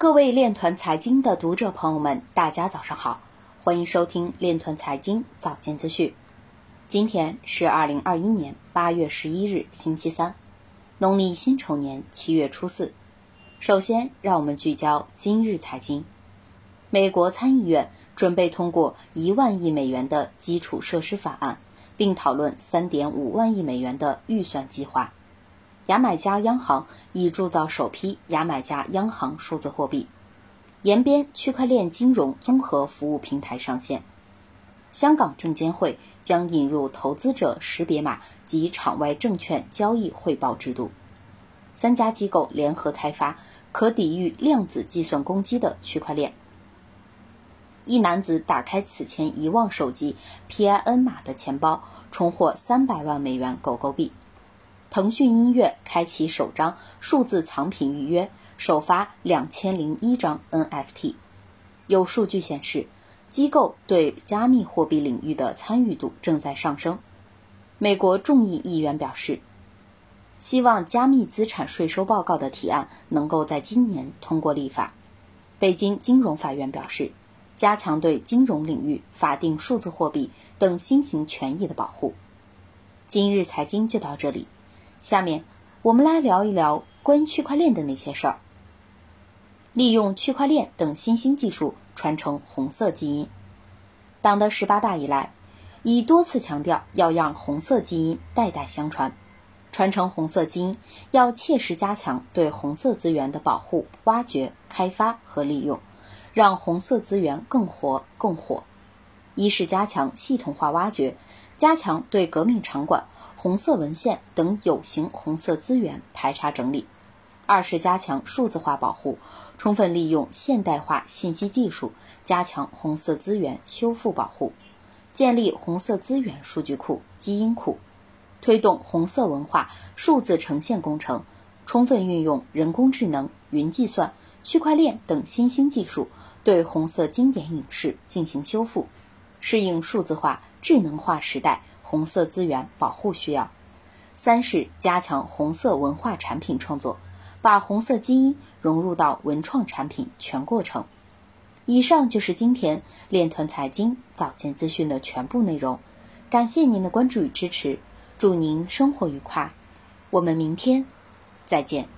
各位链团财经的读者朋友们，大家早上好，欢迎收听链团财经早间资讯。今天是二零二一年八月十一日，星期三，农历辛丑年七月初四。首先，让我们聚焦今日财经。美国参议院准备通过一万亿美元的基础设施法案，并讨论三点五万亿美元的预算计划。牙买加央行已铸造首批牙买加央行数字货币，延边区块链金融综合服务平台上线。香港证监会将引入投资者识别码及场外证券交易汇报制度。三家机构联合开发可抵御量子计算攻击的区块链。一男子打开此前遗忘手机 PIN 码的钱包，重获三百万美元狗狗币。腾讯音乐开启首张数字藏品预约，首发两千零一张 NFT。有数据显示，机构对加密货币领域的参与度正在上升。美国众议议员表示，希望加密资产税收报告的提案能够在今年通过立法。北京金融法院表示，加强对金融领域法定数字货币等新型权益的保护。今日财经就到这里。下面我们来聊一聊关于区块链的那些事儿。利用区块链等新兴技术传承红色基因。党的十八大以来，已多次强调要让红色基因代代相传。传承红色基因，要切实加强对红色资源的保护、挖掘、开发和利用，让红色资源更活更火。一是加强系统化挖掘，加强对革命场馆。红色文献等有形红色资源排查整理；二是加强数字化保护，充分利用现代化信息技术，加强红色资源修复保护，建立红色资源数据库、基因库，推动红色文化数字呈现工程，充分运用人工智能、云计算、区块链等新兴技术，对红色经典影视进行修复，适应数字化、智能化时代。红色资源保护需要，三是加强红色文化产品创作，把红色基因融入到文创产品全过程。以上就是今天链团财经早间资讯的全部内容，感谢您的关注与支持，祝您生活愉快，我们明天再见。